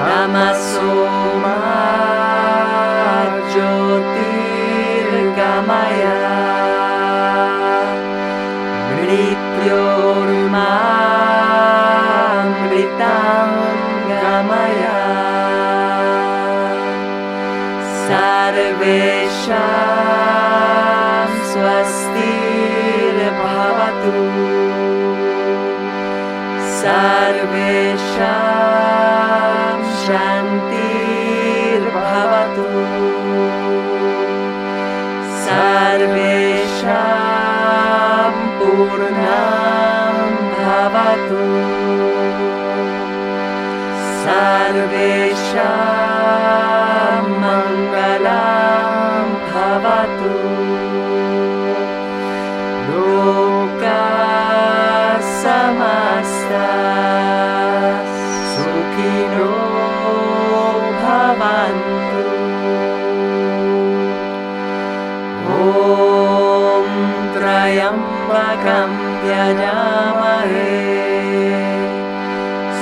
नमसो ज्योतिर्गमय मृत्योर्मृतं गमय सर्वेश स्वस्तिर्भवतु सर्वेश शरणं भवतु। सर्वेषाम् Yambakam Yajamahe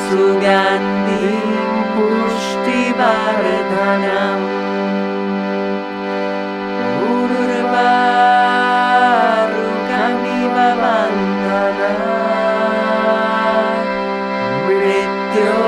Sugandhim Pushti Vardhanam Urvarukamiva Vandhanam Vrityo